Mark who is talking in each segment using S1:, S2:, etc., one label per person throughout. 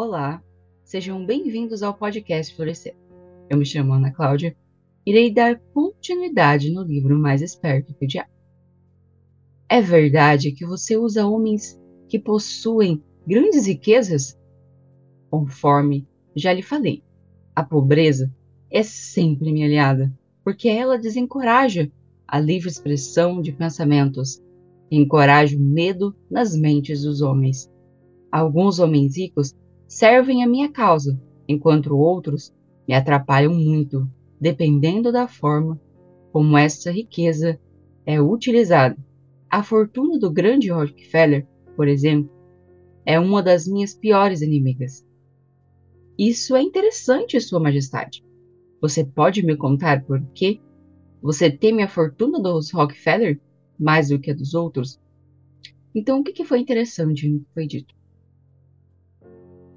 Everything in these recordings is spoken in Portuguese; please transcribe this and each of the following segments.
S1: Olá, sejam bem-vindos ao podcast Florescer. Eu me chamo Ana Cláudia e irei dar continuidade no livro Mais Esperto que o Diabo. É verdade que você usa homens que possuem grandes riquezas? Conforme já lhe falei, a pobreza é sempre minha aliada, porque ela desencoraja a livre expressão de pensamentos e encoraja o medo nas mentes dos homens. Alguns homens ricos servem a minha causa, enquanto outros me atrapalham muito, dependendo da forma como essa riqueza é utilizada. A fortuna do grande Rockefeller, por exemplo, é uma das minhas piores inimigas. Isso é interessante, Sua Majestade. Você pode me contar por que você teme a fortuna dos Rockefeller mais do que a dos outros? Então, o que foi interessante foi dito?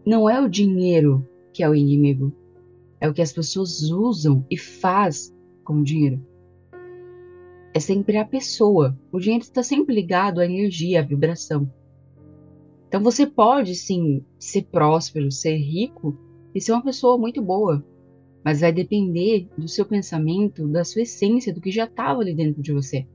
S1: Não é o dinheiro que é o inimigo, é o que as pessoas usam e faz com o dinheiro. É sempre a pessoa. O dinheiro está sempre ligado à energia, à vibração. Então você pode sim ser próspero, ser rico e ser uma pessoa muito boa, mas vai depender do seu pensamento, da sua essência, do que já estava ali dentro de você.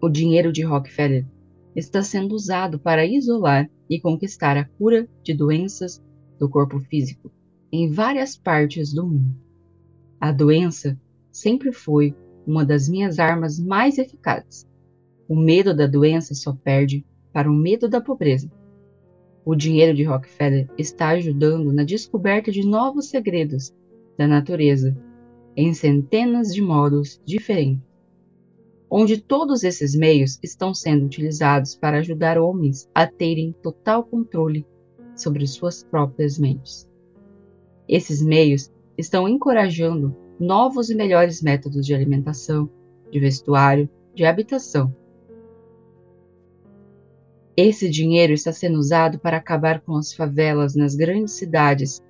S1: O dinheiro de Rockefeller está sendo usado para isolar e conquistar a cura de doenças do corpo físico em várias partes do mundo. A doença sempre foi uma das minhas armas mais eficazes. O medo da doença só perde para o medo da pobreza. O dinheiro de Rockefeller está ajudando na descoberta de novos segredos da natureza em centenas de modos diferentes onde todos esses meios estão sendo utilizados para ajudar homens a terem total controle sobre suas próprias mentes. Esses meios estão encorajando novos e melhores métodos de alimentação, de vestuário, de habitação. Esse dinheiro está sendo usado para acabar com as favelas nas grandes cidades,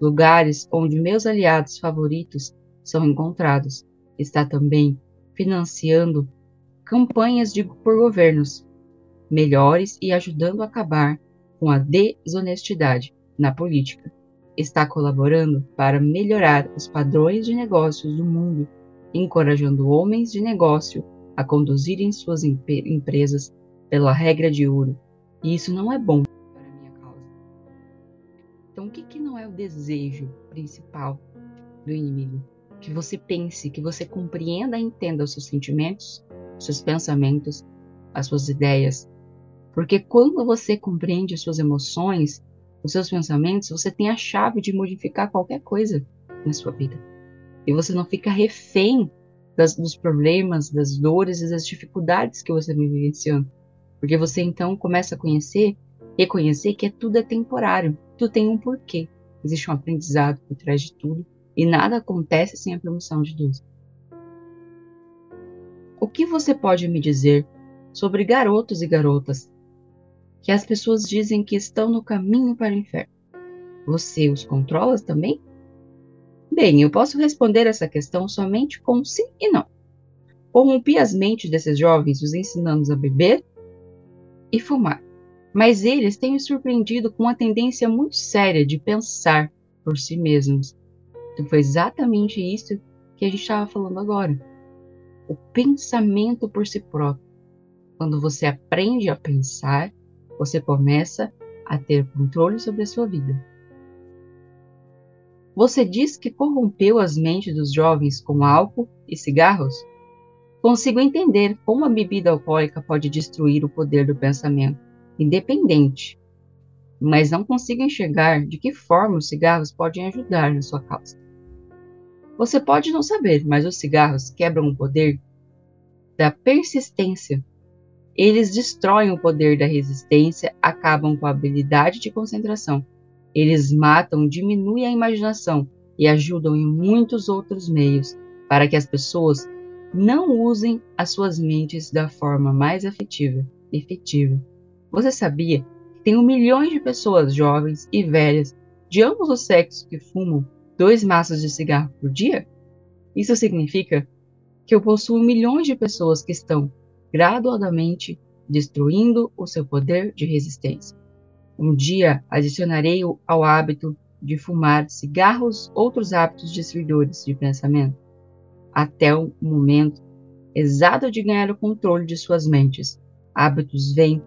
S1: lugares onde meus aliados favoritos são encontrados. Está também financiando campanhas de, por governos melhores e ajudando a acabar com a desonestidade na política. Está colaborando para melhorar os padrões de negócios do mundo, encorajando homens de negócio a conduzirem suas empresas pela regra de ouro. E isso não é bom para a minha causa. Então, o que, que não é o desejo principal do inimigo? Que você pense, que você compreenda e entenda os seus sentimentos, os seus pensamentos, as suas ideias. Porque quando você compreende as suas emoções, os seus pensamentos, você tem a chave de modificar qualquer coisa na sua vida. E você não fica refém das, dos problemas, das dores e das dificuldades que você vem vivenciando. Porque você então começa a conhecer, reconhecer que tudo é temporário, tudo tem um porquê. Existe um aprendizado por trás de tudo e nada acontece sem a permissão de Deus. O que você pode me dizer sobre garotos e garotas que as pessoas dizem que estão no caminho para o inferno? Você os controla também? Bem, eu posso responder essa questão somente com sim e não. Corrompi as mentes desses jovens, os ensinando a beber e fumar. Mas eles têm me surpreendido com uma tendência muito séria de pensar por si mesmos então foi exatamente isso que a gente estava falando agora. O pensamento por si próprio. Quando você aprende a pensar, você começa a ter controle sobre a sua vida. Você diz que corrompeu as mentes dos jovens com álcool e cigarros? Consigo entender como a bebida alcoólica pode destruir o poder do pensamento, independente, mas não consigo enxergar de que forma os cigarros podem ajudar na sua causa. Você pode não saber, mas os cigarros quebram o poder da persistência. Eles destroem o poder da resistência, acabam com a habilidade de concentração. Eles matam, diminuem a imaginação e ajudam em muitos outros meios para que as pessoas não usem as suas mentes da forma mais efetiva. efetiva. Você sabia um milhão de pessoas jovens e velhas de ambos os sexos que fumam dois maços de cigarro por dia, isso significa que eu possuo milhões de pessoas que estão gradualmente destruindo o seu poder de resistência. Um dia adicionarei ao hábito de fumar cigarros outros hábitos destruidores de pensamento, até o momento exato de ganhar o controle de suas mentes. Hábitos vêm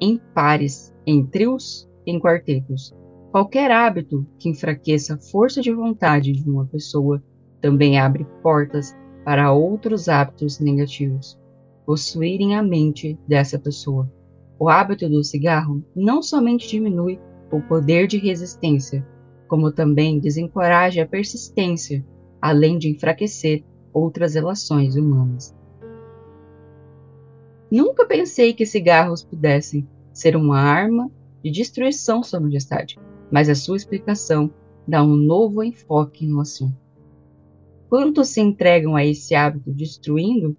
S1: em pares, em trios, em quartetos. Qualquer hábito que enfraqueça a força de vontade de uma pessoa também abre portas para outros hábitos negativos possuírem a mente dessa pessoa. O hábito do cigarro não somente diminui o poder de resistência, como também desencoraja a persistência, além de enfraquecer outras relações humanas. Nunca pensei que cigarros pudessem ser uma arma de destruição, Sua Majestade, mas a sua explicação dá um novo enfoque no assunto. Quantos se entregam a esse hábito destruindo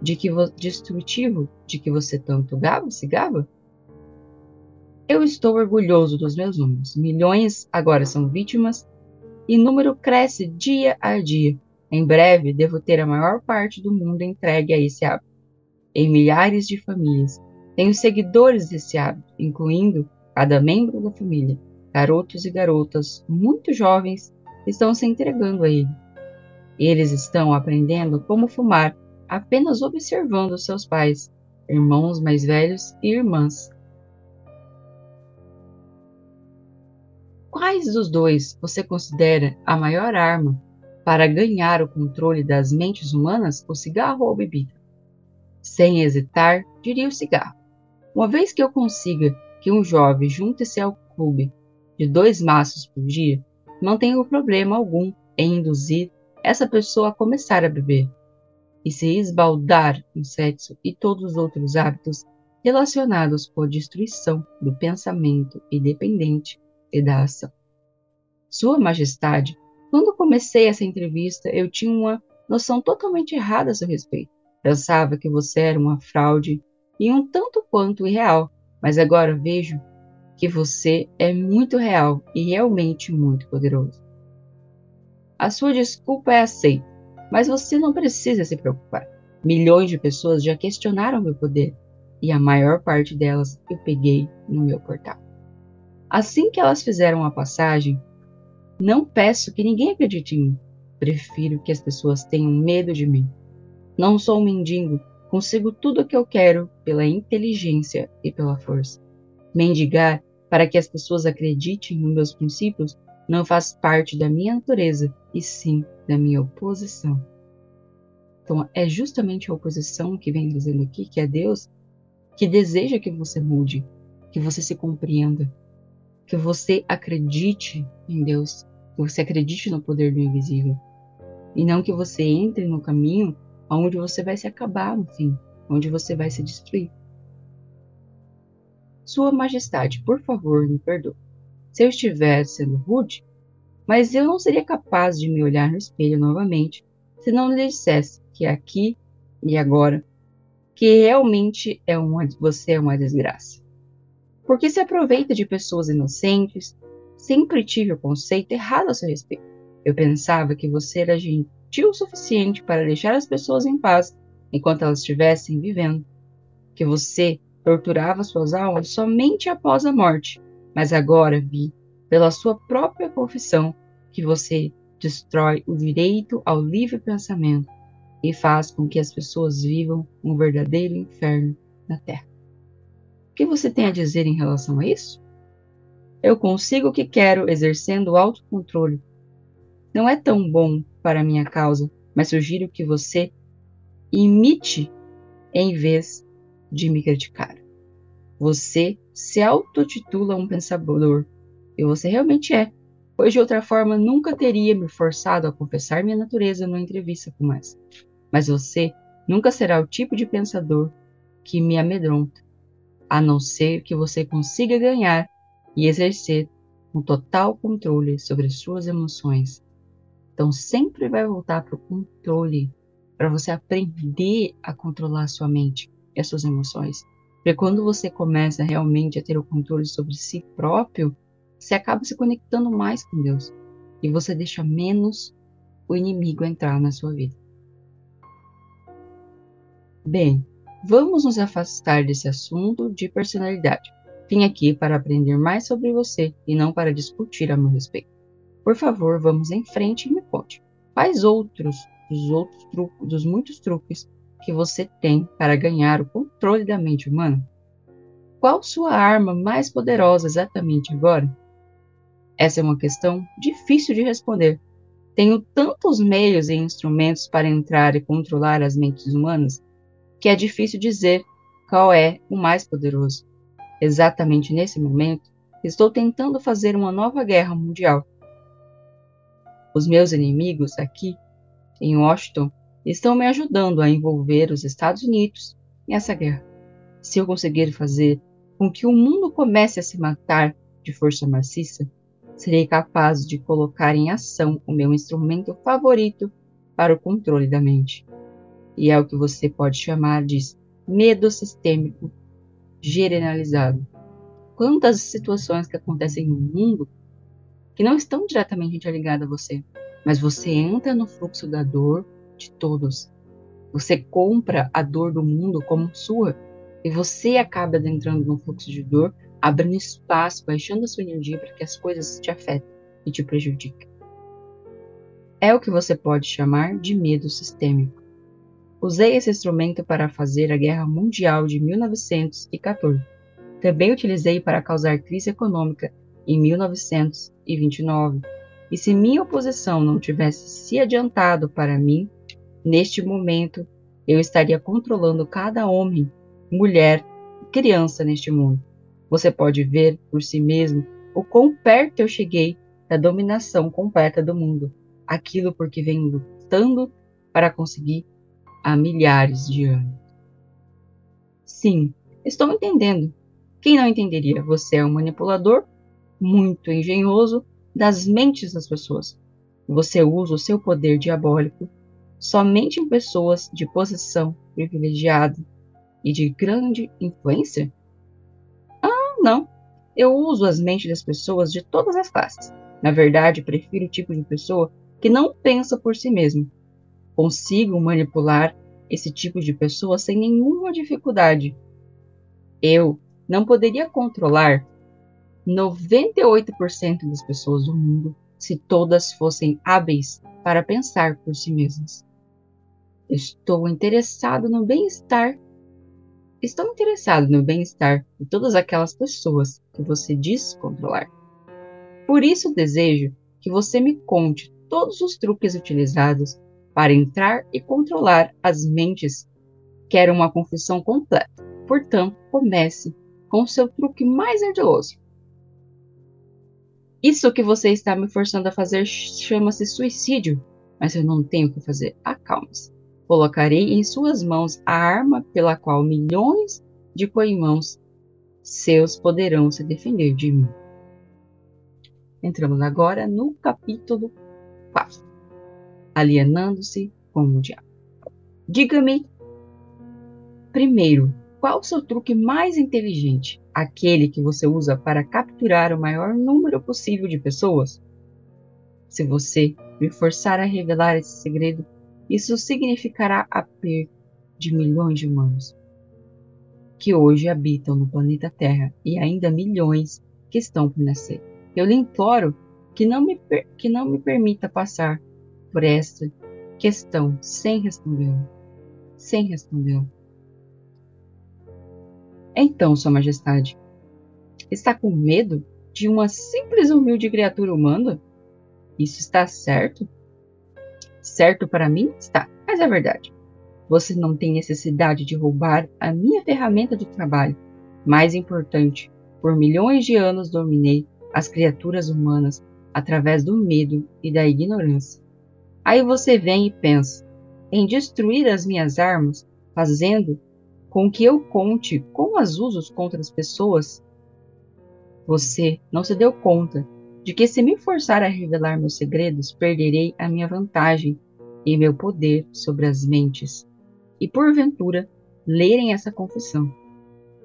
S1: de que destrutivo de que você tanto gaba, se gaba? Eu estou orgulhoso dos meus números. Milhões agora são vítimas e número cresce dia a dia. Em breve, devo ter a maior parte do mundo entregue a esse hábito. Em milhares de famílias, tenho seguidores desse hábito, incluindo cada membro da família. Garotos e garotas muito jovens estão se entregando a ele. Eles estão aprendendo como fumar apenas observando seus pais, irmãos mais velhos e irmãs. Quais dos dois você considera a maior arma para ganhar o controle das mentes humanas, o cigarro ou a bebida? Sem hesitar, diria o cigarro. Uma vez que eu consiga que um jovem junte-se ao clube de dois maços por dia, não tenho problema algum em induzir essa pessoa a começar a beber e se esbaldar no sexo e todos os outros hábitos relacionados com a destruição do pensamento independente e da ação. Sua Majestade, quando comecei essa entrevista, eu tinha uma noção totalmente errada a seu respeito. Pensava que você era uma fraude e um tanto quanto irreal, mas agora vejo que você é muito real e realmente muito poderoso. A sua desculpa é aceita mas você não precisa se preocupar. Milhões de pessoas já questionaram meu poder e a maior parte delas eu peguei no meu portal. Assim que elas fizeram a passagem, não peço que ninguém acredite em mim. Prefiro que as pessoas tenham medo de mim. Não sou um mendigo, consigo tudo o que eu quero pela inteligência e pela força. Mendigar para que as pessoas acreditem nos meus princípios não faz parte da minha natureza, e sim da minha oposição. Então, é justamente a oposição que vem dizendo aqui, que é Deus, que deseja que você mude, que você se compreenda, que você acredite em Deus, que você acredite no poder do invisível. E não que você entre no caminho onde você vai se acabar no fim, onde você vai se destruir. Sua Majestade, por favor, me perdoe. Se eu estiver sendo rude, mas eu não seria capaz de me olhar no espelho novamente se não lhe dissesse que aqui e agora, que realmente é uma, você é uma desgraça. Porque se aproveita de pessoas inocentes, sempre tive o conceito errado a seu respeito. Eu pensava que você era gentil o suficiente para deixar as pessoas em paz enquanto elas estivessem vivendo, que você torturava suas almas somente após a morte. Mas agora vi, pela sua própria confissão, que você destrói o direito ao livre pensamento e faz com que as pessoas vivam um verdadeiro inferno na Terra. O que você tem a dizer em relação a isso? Eu consigo o que quero exercendo o autocontrole. Não é tão bom para a minha causa, mas sugiro que você imite em vez de me criticar. Você se autotitula um pensador, e você realmente é, pois de outra forma nunca teria me forçado a confessar minha natureza numa entrevista como essa. Mas você nunca será o tipo de pensador que me amedronta, a não ser que você consiga ganhar e exercer um total controle sobre suas emoções. Então sempre vai voltar para o controle, para você aprender a controlar sua mente e as suas emoções. Porque quando você começa realmente a ter o controle sobre si próprio, você acaba se conectando mais com Deus e você deixa menos o inimigo entrar na sua vida. Bem, vamos nos afastar desse assunto de personalidade. Vim aqui para aprender mais sobre você e não para discutir a meu respeito. Por favor, vamos em frente e me conte. Quais outros dos outros truques, dos muitos truques que você tem para ganhar o controle da mente humana? Qual sua arma mais poderosa exatamente agora? Essa é uma questão difícil de responder. Tenho tantos meios e instrumentos para entrar e controlar as mentes humanas que é difícil dizer qual é o mais poderoso. Exatamente nesse momento, estou tentando fazer uma nova guerra mundial. Os meus inimigos aqui em Washington estão me ajudando a envolver os Estados Unidos nessa guerra. Se eu conseguir fazer com que o mundo comece a se matar de força maciça, serei capaz de colocar em ação o meu instrumento favorito para o controle da mente. E é o que você pode chamar de medo sistêmico generalizado. Quantas situações que acontecem no mundo que não estão diretamente interligadas a você, mas você entra no fluxo da dor de todos. Você compra a dor do mundo como sua e você acaba entrando no fluxo de dor, abrindo espaço, baixando a sua energia para que as coisas te afetem e te prejudiquem. É o que você pode chamar de medo sistêmico. Usei esse instrumento para fazer a Guerra Mundial de 1914. Também utilizei para causar crise econômica em 1929. E se minha oposição não tivesse se adiantado para mim, neste momento eu estaria controlando cada homem, mulher e criança neste mundo. Você pode ver por si mesmo o quão perto eu cheguei da dominação completa do mundo, aquilo porque venho lutando para conseguir há milhares de anos. Sim, estou entendendo. Quem não entenderia? Você é um manipulador muito engenhoso das mentes das pessoas. Você usa o seu poder diabólico somente em pessoas de posição privilegiada e de grande influência? Ah, não. Eu uso as mentes das pessoas de todas as classes. Na verdade, prefiro o tipo de pessoa que não pensa por si mesmo, consigo manipular esse tipo de pessoa sem nenhuma dificuldade. Eu não poderia controlar 98% das pessoas do mundo se todas fossem hábeis para pensar por si mesmas. Estou interessado no bem-estar. Estou interessado no bem-estar de todas aquelas pessoas que você diz controlar. Por isso desejo que você me conte todos os truques utilizados para entrar e controlar as mentes. Quero uma confissão completa. Portanto, comece com o seu truque mais ardiloso. Isso que você está me forçando a fazer chama-se suicídio, mas eu não tenho o que fazer. Acalme-se. Colocarei em suas mãos a arma pela qual milhões de coimãos seus poderão se defender de mim. Entramos agora no capítulo 4 alienando-se com o diabo. Diga-me, primeiro, qual o seu truque mais inteligente? Aquele que você usa para capturar o maior número possível de pessoas? Se você me forçar a revelar esse segredo, isso significará a perda de milhões de humanos que hoje habitam no planeta Terra e ainda milhões que estão por nascer. Eu lhe imploro que não me, que não me permita passar por esta questão sem responder. Sem responder. Então, Sua Majestade, está com medo de uma simples humilde criatura humana? Isso está certo? Certo para mim? Está, mas é verdade. Você não tem necessidade de roubar a minha ferramenta de trabalho. Mais importante, por milhões de anos dominei as criaturas humanas através do medo e da ignorância. Aí você vem e pensa em destruir as minhas armas, fazendo com que eu conte como as uso contra as pessoas. Você não se deu conta de que se me forçar a revelar meus segredos, perderei a minha vantagem e meu poder sobre as mentes. E porventura, lerem essa confissão.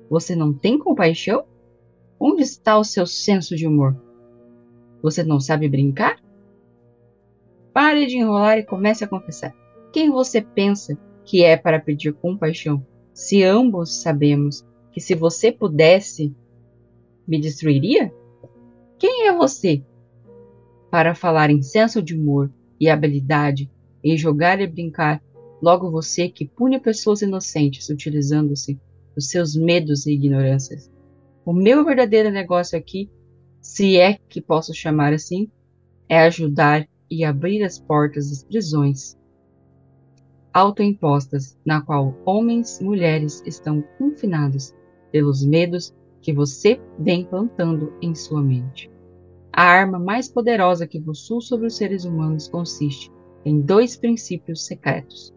S1: Você não tem compaixão? Onde está o seu senso de humor? Você não sabe brincar? Pare de enrolar e comece a confessar. Quem você pensa que é para pedir compaixão? Se ambos sabemos que se você pudesse, me destruiria? Quem é você para falar em senso de humor e habilidade em jogar e brincar, logo você que pune pessoas inocentes utilizando-se dos seus medos e ignorâncias. O meu verdadeiro negócio aqui, se é que posso chamar assim, é ajudar e abrir as portas das prisões autoimpostas, na qual homens e mulheres estão confinados pelos medos que você vem plantando em sua mente. A arma mais poderosa que possui sobre os seres humanos consiste em dois princípios secretos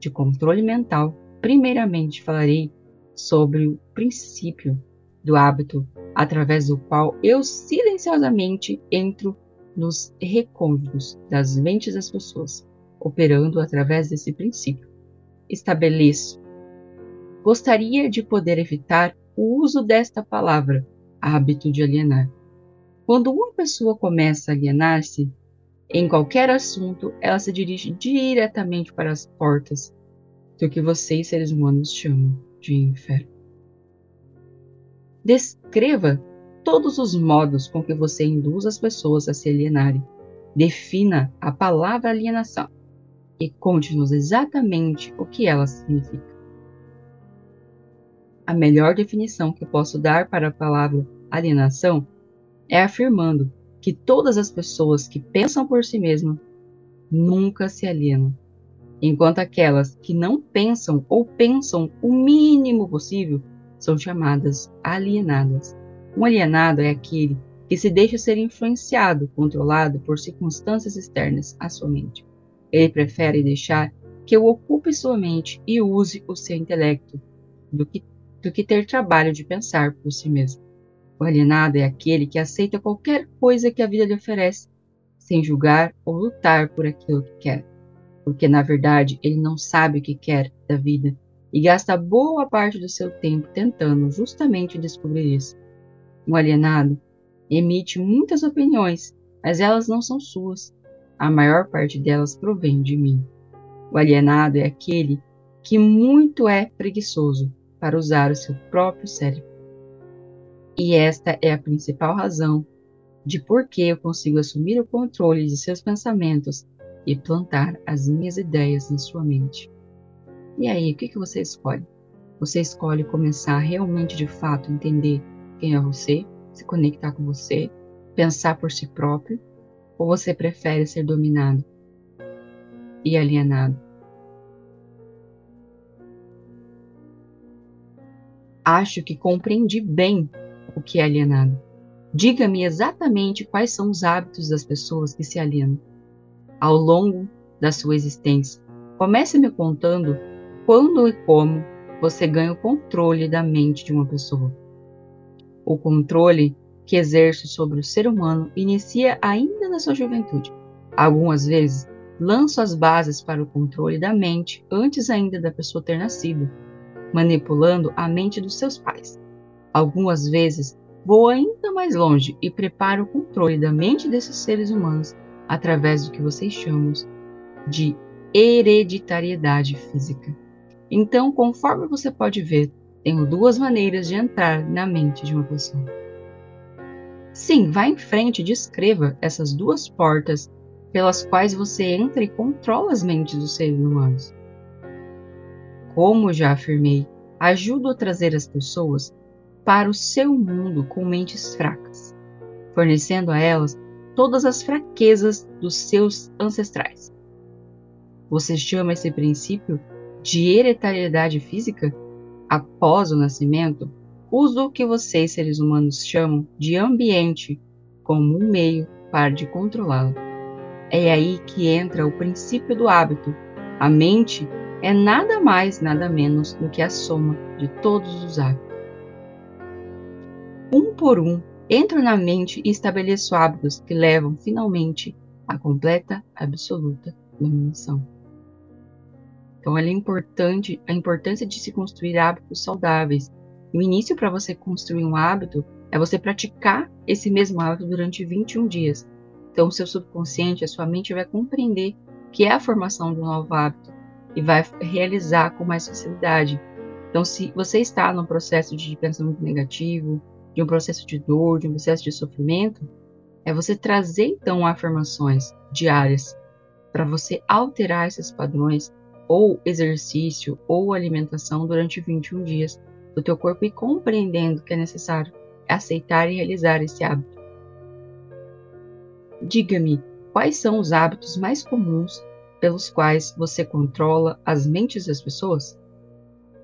S1: de controle mental. Primeiramente, falarei sobre o princípio do hábito, através do qual eu silenciosamente entro nos recônditos das mentes das pessoas, operando através desse princípio. Estabeleço. Gostaria de poder evitar o uso desta palavra, hábito de alienar. Quando uma pessoa começa a alienar-se, em qualquer assunto, ela se dirige diretamente para as portas do que vocês, seres humanos, chamam de inferno. Descreva todos os modos com que você induz as pessoas a se alienarem. Defina a palavra alienação e conte-nos exatamente o que ela significa. A melhor definição que posso dar para a palavra alienação é afirmando que todas as pessoas que pensam por si mesmas nunca se alienam, enquanto aquelas que não pensam ou pensam o mínimo possível são chamadas alienadas. Um alienado é aquele que se deixa ser influenciado, controlado por circunstâncias externas à sua mente. Ele prefere deixar que eu ocupe sua mente e use o seu intelecto do que, do que ter trabalho de pensar por si mesmo. O alienado é aquele que aceita qualquer coisa que a vida lhe oferece, sem julgar ou lutar por aquilo que quer, porque na verdade ele não sabe o que quer da vida e gasta boa parte do seu tempo tentando justamente descobrir isso. Um alienado emite muitas opiniões, mas elas não são suas. A maior parte delas provém de mim. O alienado é aquele que muito é preguiçoso para usar o seu próprio cérebro. E esta é a principal razão de por que eu consigo assumir o controle de seus pensamentos e plantar as minhas ideias na sua mente. E aí, o que, que você escolhe? Você escolhe começar realmente de fato entender quem é você, se conectar com você, pensar por si próprio, ou você prefere ser dominado e alienado? Acho que compreendi bem o que é alienado. Diga-me exatamente quais são os hábitos das pessoas que se alienam. Ao longo da sua existência, comece me contando quando e como você ganha o controle da mente de uma pessoa. O controle que exerce sobre o ser humano inicia ainda na sua juventude. Algumas vezes, lanço as bases para o controle da mente antes ainda da pessoa ter nascido, manipulando a mente dos seus pais. Algumas vezes vou ainda mais longe e preparo o controle da mente desses seres humanos através do que vocês chamam de hereditariedade física. Então, conforme você pode ver, tenho duas maneiras de entrar na mente de uma pessoa. Sim, vá em frente e descreva essas duas portas pelas quais você entra e controla as mentes dos seres humanos. Como já afirmei, ajudo a trazer as pessoas para o seu mundo com mentes fracas, fornecendo a elas todas as fraquezas dos seus ancestrais. Você chama esse princípio de hereditariedade física? Após o nascimento, uso o que vocês, seres humanos, chamam de ambiente como um meio para de controlá-lo. É aí que entra o princípio do hábito. A mente é nada mais, nada menos do que a soma de todos os hábitos um por um, entro na mente e estabeleço hábitos que levam finalmente à completa, absoluta dominação. Então, é importante a importância de se construir hábitos saudáveis. O início para você construir um hábito é você praticar esse mesmo hábito durante 21 dias. Então, o seu subconsciente, a sua mente vai compreender que é a formação de um novo hábito e vai realizar com mais facilidade. Então, se você está no processo de pensamento negativo, de um processo de dor, de um processo de sofrimento, é você trazer então afirmações diárias para você alterar esses padrões ou exercício ou alimentação durante 21 dias do teu corpo e compreendendo que é necessário aceitar e realizar esse hábito. Diga-me quais são os hábitos mais comuns pelos quais você controla as mentes das pessoas?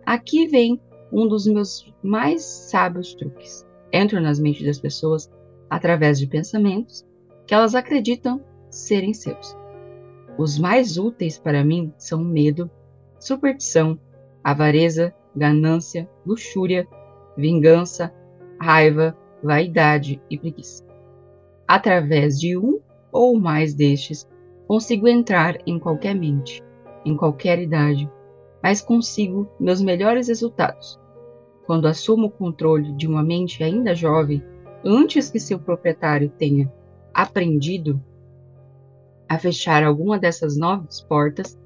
S1: Aqui vem um dos meus mais sábios truques. Entro nas mentes das pessoas através de pensamentos que elas acreditam serem seus. Os mais úteis para mim são medo, superstição, avareza, ganância, luxúria, vingança, raiva, vaidade e preguiça. Através de um ou mais destes, consigo entrar em qualquer mente, em qualquer idade, mas consigo meus melhores resultados. Quando assumo o controle de uma mente ainda jovem, antes que seu proprietário tenha aprendido a fechar alguma dessas novas portas,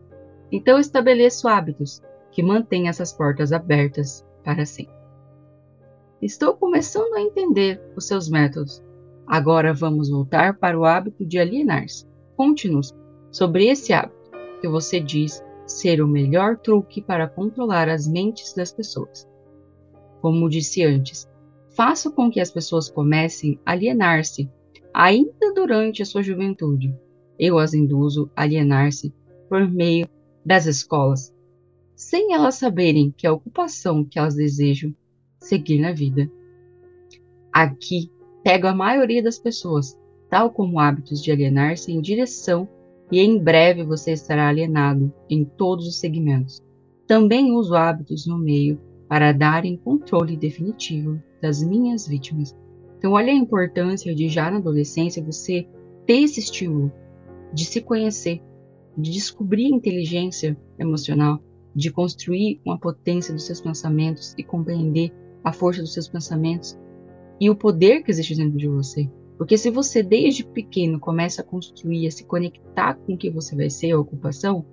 S1: então estabeleço hábitos que mantêm essas portas abertas para sempre. Estou começando a entender os seus métodos. Agora vamos voltar para o hábito de alienar-se. Conte-nos sobre esse hábito que você diz ser o melhor truque para controlar as mentes das pessoas. Como disse antes, faça com que as pessoas comecem a alienar-se ainda durante a sua juventude. Eu as induzo a alienar-se por meio das escolas, sem elas saberem que a ocupação que elas desejam seguir na vida. Aqui pego a maioria das pessoas, tal como hábitos de alienar-se em direção e em breve você estará alienado em todos os segmentos. Também uso hábitos no meio para darem controle definitivo das minhas vítimas. Então, olha a importância de já na adolescência você ter esse estímulo de se conhecer, de descobrir inteligência emocional, de construir uma potência dos seus pensamentos e compreender a força dos seus pensamentos e o poder que existe dentro de você. Porque se você desde pequeno começa a construir, a se conectar com o que você vai ser, a ocupação,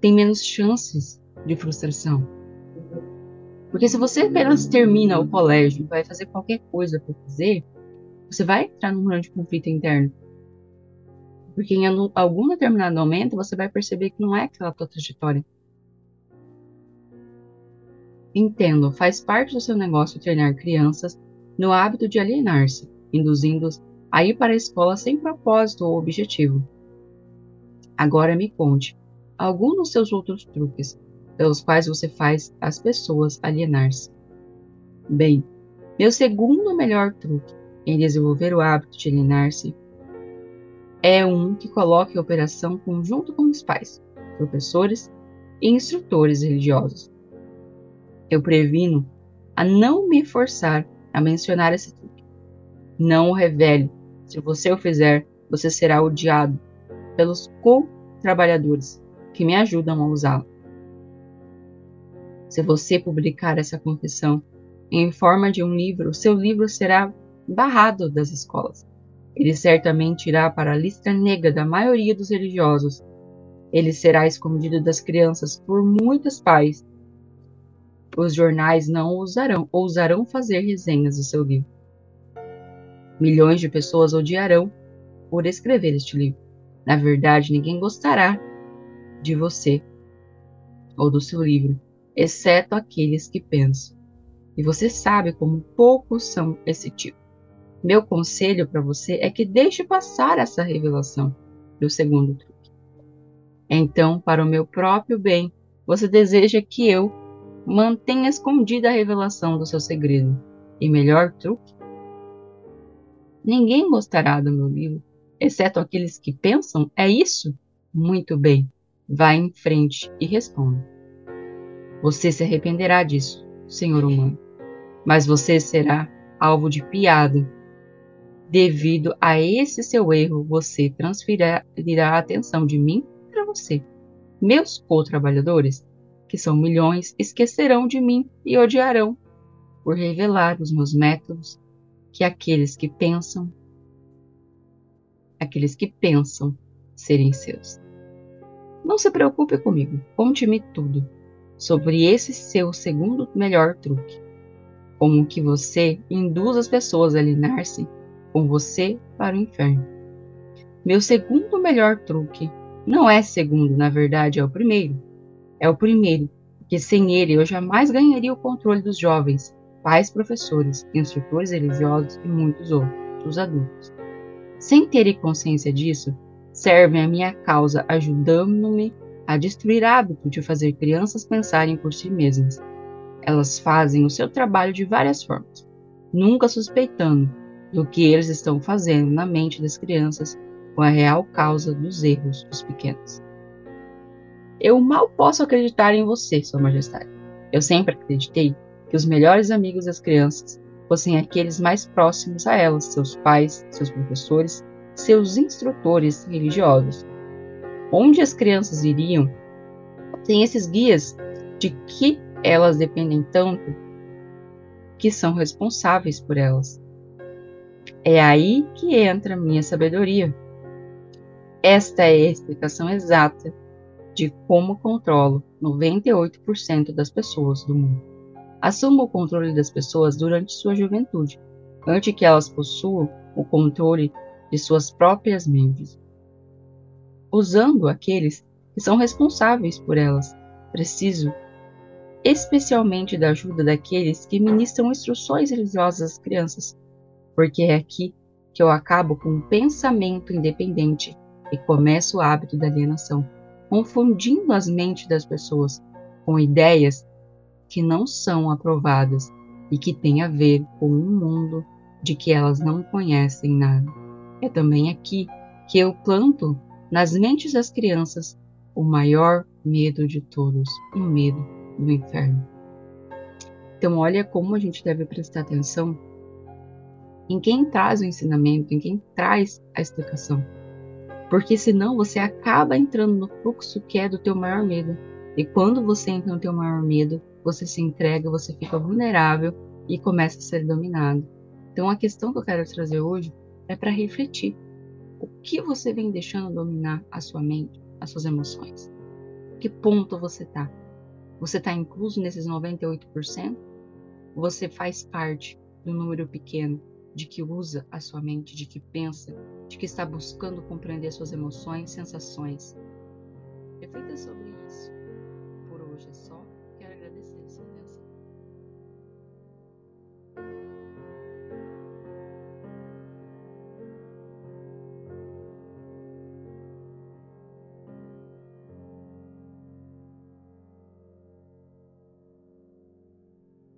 S1: tem menos chances de frustração. Porque se você apenas termina o colégio e vai fazer qualquer coisa para fazer, você vai entrar num grande conflito interno. Porque em algum determinado momento você vai perceber que não é aquela tua trajetória. Entendo, faz parte do seu negócio treinar crianças no hábito de alienar-se, induzindo-os a ir para a escola sem propósito ou objetivo. Agora me conte algum dos seus outros truques pelos quais você faz as pessoas alienar-se. Bem, meu segundo melhor truque em desenvolver o hábito de alienar-se é um que coloca em operação conjunto com os pais, professores e instrutores religiosos. Eu previno a não me forçar a mencionar esse truque. Não o revele se você o fizer, você será odiado pelos co-trabalhadores que me ajudam a usá-lo. Se você publicar essa confissão em forma de um livro, seu livro será barrado das escolas. Ele certamente irá para a lista negra da maioria dos religiosos. Ele será escondido das crianças por muitos pais. Os jornais não ousarão, ousarão fazer resenhas do seu livro. Milhões de pessoas odiarão por escrever este livro. Na verdade, ninguém gostará de você ou do seu livro, exceto aqueles que pensam. E você sabe como poucos são esse tipo. Meu conselho para você é que deixe passar essa revelação do segundo truque. Então, para o meu próprio bem, você deseja que eu mantenha escondida a revelação do seu segredo. E melhor truque Ninguém gostará do meu livro, exceto aqueles que pensam, é isso? Muito bem, vá em frente e responda. Você se arrependerá disso, senhor humano, mas você será alvo de piada. Devido a esse seu erro, você transferirá a atenção de mim para você. Meus co-trabalhadores, que são milhões, esquecerão de mim e odiarão por revelar os meus métodos que aqueles que pensam, aqueles que pensam serem seus. Não se preocupe comigo, conte-me tudo sobre esse seu segundo melhor truque. como que você induz as pessoas a alinhar-se com você para o inferno. Meu segundo melhor truque não é segundo, na verdade, é o primeiro. É o primeiro, porque sem ele eu jamais ganharia o controle dos jovens, pais, professores, instrutores religiosos e muitos outros adultos. Sem ter consciência disso, servem a minha causa ajudando-me a destruir hábito de fazer crianças pensarem por si mesmas. Elas fazem o seu trabalho de várias formas, nunca suspeitando do que eles estão fazendo na mente das crianças com a real causa dos erros dos pequenos. Eu mal posso acreditar em você, Sua Majestade. Eu sempre acreditei que os melhores amigos das crianças fossem aqueles mais próximos a elas, seus pais, seus professores, seus instrutores religiosos. Onde as crianças iriam sem esses guias de que elas dependem tanto que são responsáveis por elas. É aí que entra minha sabedoria. Esta é a explicação exata de como controlo 98% das pessoas do mundo. Assuma o controle das pessoas durante sua juventude, antes que elas possuam o controle de suas próprias mentes, usando aqueles que são responsáveis por elas. Preciso especialmente da ajuda daqueles que ministram instruções religiosas às crianças, porque é aqui que eu acabo com um pensamento independente e começo o hábito da alienação, confundindo as mentes das pessoas com ideias que não são aprovadas e que têm a ver com um mundo de que elas não conhecem nada. É também aqui que eu planto nas mentes das crianças o maior medo de todos, o medo do inferno. Então, olha como a gente deve prestar atenção em quem traz o ensinamento, em quem traz a explicação. Porque senão você acaba entrando no fluxo que é do teu maior medo. E quando você entra no teu maior medo, você se entrega, você fica vulnerável e começa a ser dominado. Então a questão que eu quero trazer hoje é para refletir. O que você vem deixando dominar a sua mente, as suas emoções? Que ponto você está? Você está incluso nesses 98%? Você faz parte um número pequeno de que usa a sua mente, de que pensa, de que está buscando compreender suas emoções, sensações. Reflita sobre